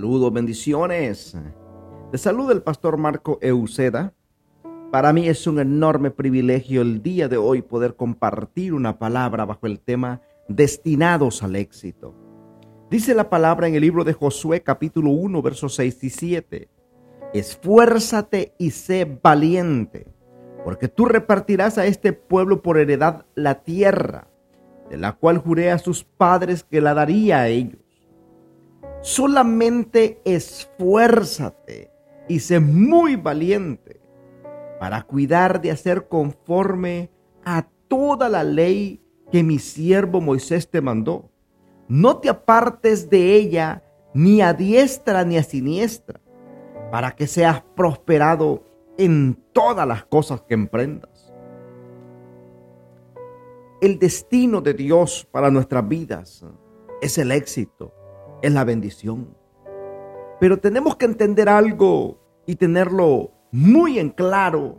Saludos, bendiciones. De salud el pastor Marco Euseda. Para mí es un enorme privilegio el día de hoy poder compartir una palabra bajo el tema destinados al éxito. Dice la palabra en el libro de Josué capítulo 1 versos 6 y 7. Esfuérzate y sé valiente, porque tú repartirás a este pueblo por heredad la tierra, de la cual juré a sus padres que la daría a ellos Solamente esfuérzate y sé muy valiente para cuidar de hacer conforme a toda la ley que mi siervo Moisés te mandó. No te apartes de ella ni a diestra ni a siniestra, para que seas prosperado en todas las cosas que emprendas. El destino de Dios para nuestras vidas es el éxito es la bendición. Pero tenemos que entender algo y tenerlo muy en claro,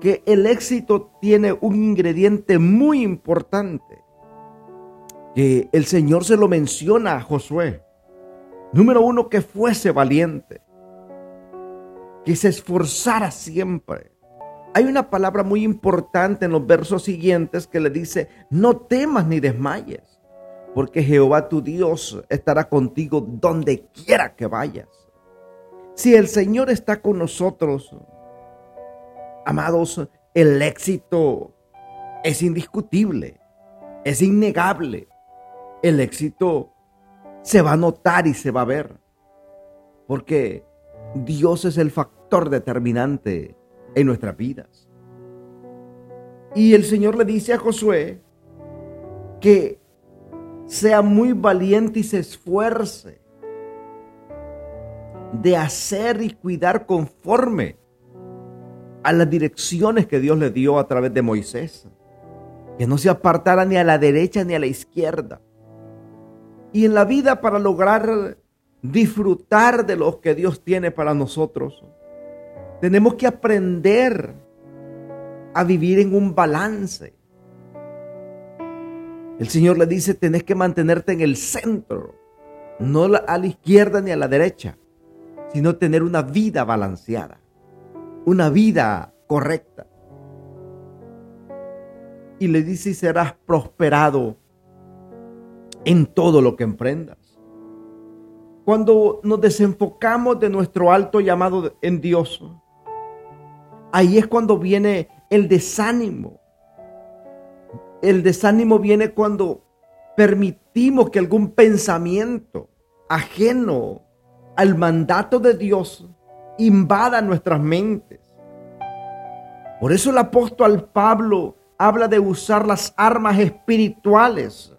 que el éxito tiene un ingrediente muy importante, que el Señor se lo menciona a Josué. Número uno, que fuese valiente, que se esforzara siempre. Hay una palabra muy importante en los versos siguientes que le dice, no temas ni desmayes porque Jehová tu Dios estará contigo donde quiera que vayas. Si el Señor está con nosotros, amados, el éxito es indiscutible, es innegable. El éxito se va a notar y se va a ver, porque Dios es el factor determinante en nuestras vidas. Y el Señor le dice a Josué que sea muy valiente y se esfuerce de hacer y cuidar conforme a las direcciones que Dios le dio a través de Moisés. Que no se apartara ni a la derecha ni a la izquierda. Y en la vida para lograr disfrutar de lo que Dios tiene para nosotros, tenemos que aprender a vivir en un balance el Señor le dice, tenés que mantenerte en el centro, no a la izquierda ni a la derecha, sino tener una vida balanceada, una vida correcta. Y le dice, y serás prosperado en todo lo que emprendas. Cuando nos desenfocamos de nuestro alto llamado en Dios, ahí es cuando viene el desánimo, el desánimo viene cuando permitimos que algún pensamiento ajeno al mandato de Dios invada nuestras mentes. Por eso el apóstol Pablo habla de usar las armas espirituales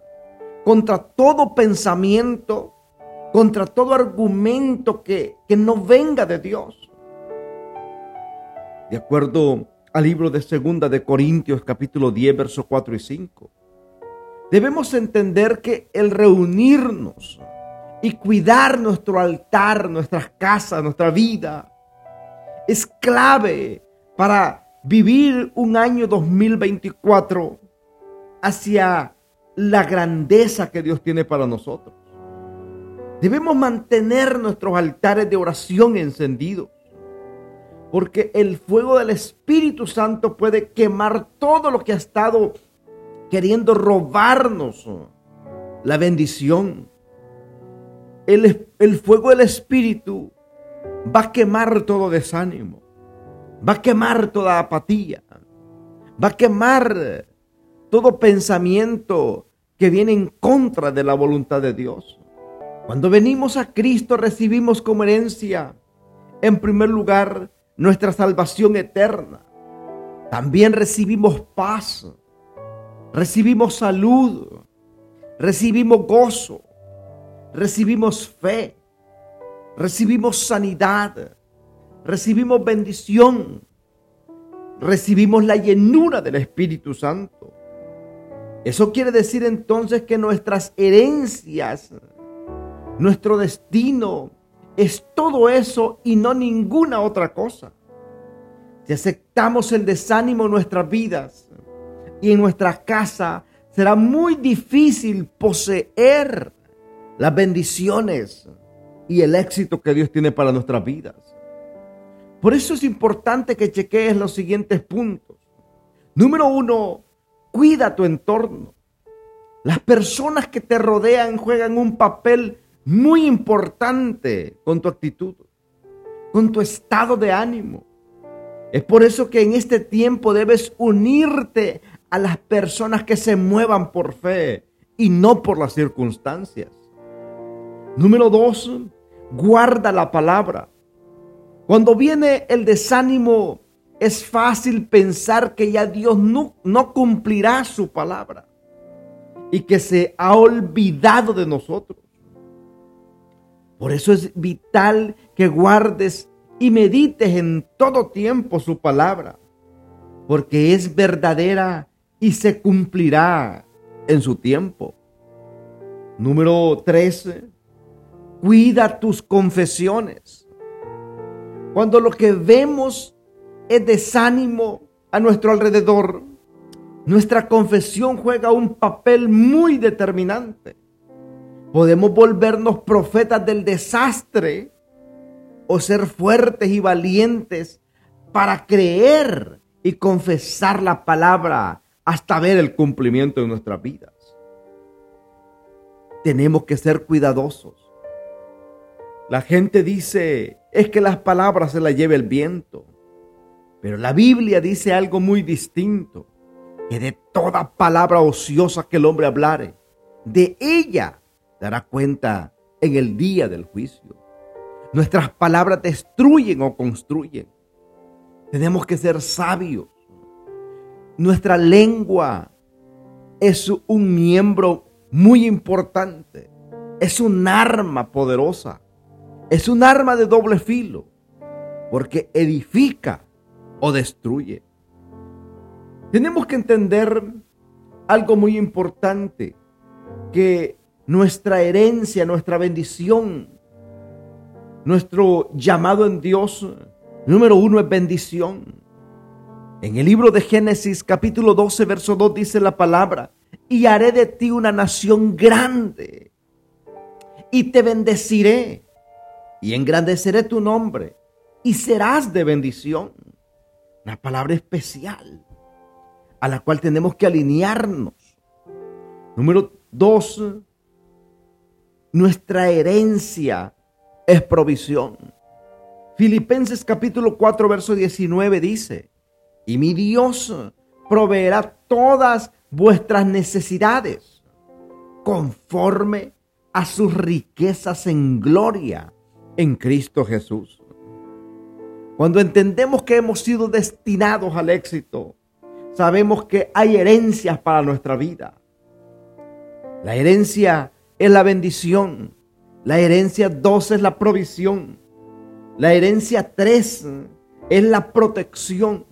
contra todo pensamiento, contra todo argumento que, que no venga de Dios. De acuerdo al libro de Segunda de Corintios capítulo 10 versos 4 y 5. Debemos entender que el reunirnos y cuidar nuestro altar, nuestras casas, nuestra vida, es clave para vivir un año 2024 hacia la grandeza que Dios tiene para nosotros. Debemos mantener nuestros altares de oración encendidos porque el fuego del Espíritu Santo puede quemar todo lo que ha estado queriendo robarnos la bendición. El, el, fuego del Espíritu va a quemar todo desánimo, va a quemar toda apatía, va a quemar todo pensamiento que viene en contra de la voluntad de Dios. Cuando venimos a Cristo recibimos como herencia, en primer lugar, nuestra salvación eterna. También recibimos paz, recibimos salud, recibimos gozo, recibimos fe, recibimos sanidad, recibimos bendición, recibimos la llenura del Espíritu Santo. Eso quiere decir entonces que nuestras herencias, nuestro destino, es todo eso y no ninguna otra cosa. Si aceptamos el desánimo en nuestras vidas y en nuestra casa, será muy difícil poseer las bendiciones y el éxito que Dios tiene para nuestras vidas. Por eso es importante que chequees los siguientes puntos. Número uno, cuida tu entorno. Las personas que te rodean juegan un papel muy importante con tu actitud, con tu estado de ánimo. Es por eso que en este tiempo debes unirte a las personas que se muevan por fe y no por las circunstancias. Número dos, guarda la palabra. Cuando viene el desánimo, es fácil pensar que ya Dios no, cumplirá su palabra y que se ha olvidado de nosotros. Por eso es vital que guardes y medites en todo tiempo su palabra, porque es verdadera y se cumplirá en su tiempo. Número 13. Cuida tus confesiones. Cuando lo que vemos es desánimo a nuestro alrededor, nuestra confesión juega un papel muy determinante. Podemos volvernos profetas del desastre o ser fuertes y valientes para creer y confesar la palabra hasta ver el cumplimiento de nuestras vidas. Tenemos que ser cuidadosos. La gente dice, es que las palabras se las lleve el viento. Pero la Biblia dice algo muy distinto que de toda palabra ociosa que el hombre hablare, de ella dará cuenta en el día del juicio. Nuestras palabras destruyen o construyen. Tenemos que ser sabios. Nuestra lengua es un miembro muy importante. Es un arma poderosa. Es un arma de doble filo. Porque edifica o destruye. Tenemos que entender algo muy importante, que nuestra herencia, nuestra bendición, nuestro llamado en Dios, número uno es bendición. En el libro de Génesis capítulo 12, verso 2 dice la palabra, y haré de ti una nación grande, y te bendeciré, y engrandeceré tu nombre, y serás de bendición. Una palabra especial a la cual tenemos que alinearnos. Número dos, nuestra herencia es provisión. Filipenses capítulo 4, verso 19 dice, y mi Dios proveerá todas vuestras necesidades conforme a sus riquezas en gloria en Cristo Jesús. Cuando entendemos que hemos sido destinados al éxito, sabemos que hay herencias para nuestra vida. La herencia es la bendición. La herencia dos es la provisión. La herencia tres es la protección.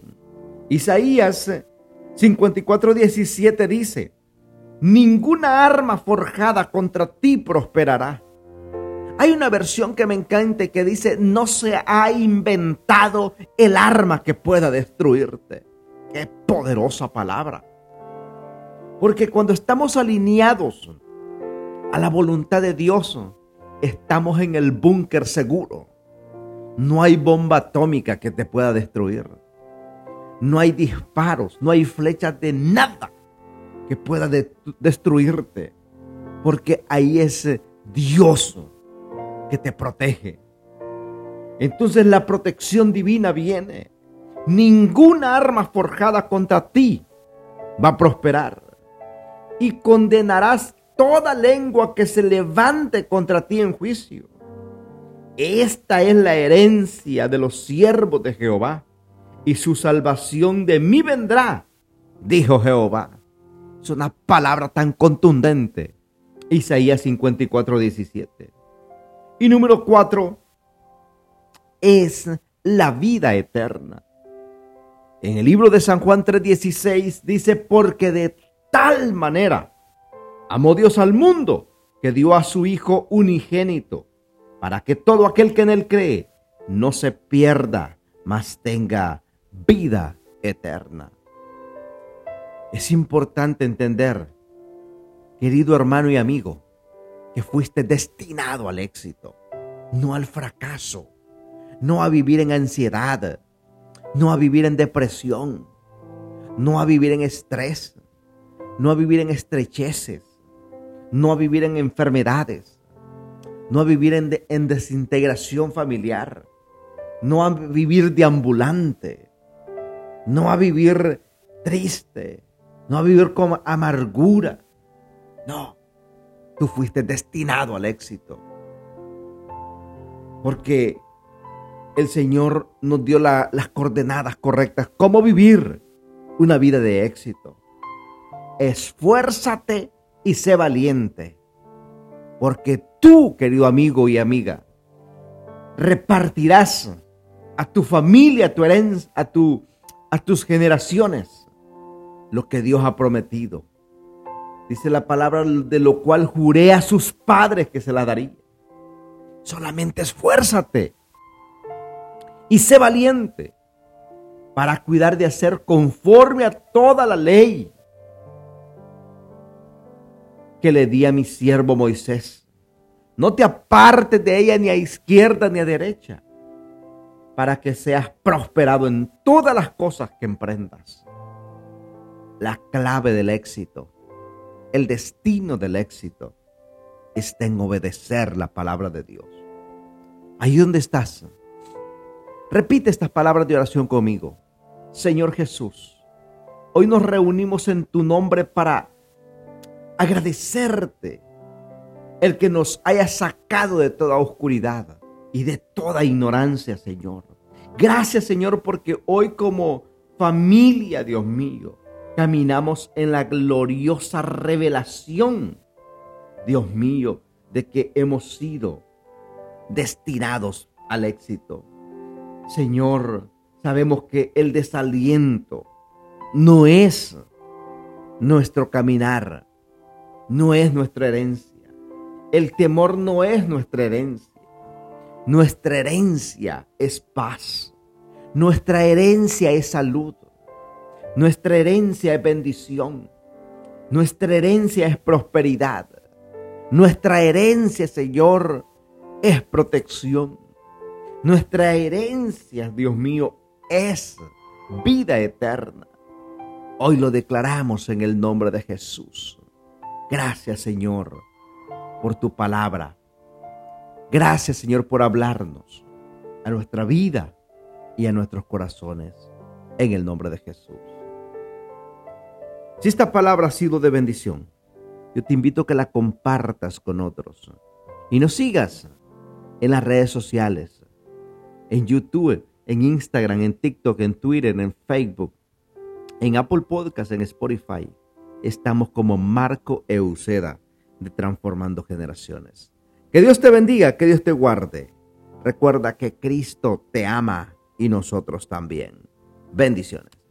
Isaías 54, 17 dice, ninguna arma forjada contra ti prosperará. Hay una versión que me encanta que dice, no se ha inventado el arma que pueda destruirte. Qué poderosa palabra. Porque cuando estamos alineados a la voluntad de Dios, estamos en el búnker seguro. No hay bomba atómica que te pueda destruir. No hay disparos, no hay flechas de nada que pueda destruirte. Porque ahí es Dios que te protege. Entonces la protección divina viene ninguna arma forjada contra ti va a prosperar. Y condenarás toda lengua que se levante contra ti en juicio. Esta es la herencia de los siervos de Jehová, y su salvación de mí vendrá, dijo Jehová. Es una palabra tan contundente. Isaías 54, 17. Y número 4 es la vida eterna. En el libro de San Juan 3:16 dice, porque de tal manera amó Dios al mundo que dio a su Hijo unigénito, para que todo aquel que en él cree no se pierda, mas tenga vida eterna. Es importante entender, querido hermano y amigo, que fuiste destinado al éxito. no al fracaso, no a vivir en ansiedad, no a vivir en depresión, no a vivir en estrés, no a vivir en estrecheces, no a vivir en enfermedades, no a vivir en, desintegración familiar, no a vivir deambulante, no a vivir triste, no a vivir con amargura. No, tú fuiste destinado al éxito. Porque el Señor nos dio las coordenadas correctas, cómo vivir una vida de éxito. Esfuérzate y sé valiente, porque tú, querido amigo y amiga, repartirás a tu familia, a tu herencia, a, a tus generaciones lo que Dios ha prometido. Dice la palabra de lo cual juré a sus padres que se la daría. Solamente esfuérzate y sé valiente para cuidar de hacer conforme a toda la ley que le di a mi siervo Moisés. No te apartes de ella ni a izquierda ni a derecha, para que seas prosperado en todas las cosas que emprendas. La clave del éxito, el destino del éxito, está en obedecer la palabra de Dios. Ahí donde estás, repite estas palabras de oración conmigo. Señor Jesús, hoy nos reunimos en tu nombre para agradecerte el que nos haya sacado de toda oscuridad y de toda ignorancia, Señor. Gracias, Señor, porque hoy como familia, Dios mío, caminamos en la gloriosa revelación, Dios mío, de que hemos sido destinados al éxito. Señor, sabemos que el desaliento no es nuestro caminar, no es nuestra herencia. El temor no es nuestra herencia. Nuestra herencia es paz. Nuestra herencia es salud. Nuestra herencia es bendición. Nuestra herencia es prosperidad. Nuestra herencia, Señor, es protección. Nuestra herencia, Dios mío, es vida eterna. Hoy lo declaramos en el nombre de Jesús. Gracias, Señor, por tu palabra. Gracias, Señor, por hablarnos a nuestra vida y a nuestros corazones. En el nombre de Jesús. Si esta palabra ha sido de bendición, yo te invito a que la compartas con otros y nos sigas en las redes sociales, en YouTube, en Instagram, en TikTok, en Twitter, en Facebook, en Apple Podcast, en Spotify. Estamos como Marco Euseda de Transformando Generaciones. Que Dios te bendiga, que Dios te guarde. Recuerda que Cristo te ama y nosotros también. Bendiciones.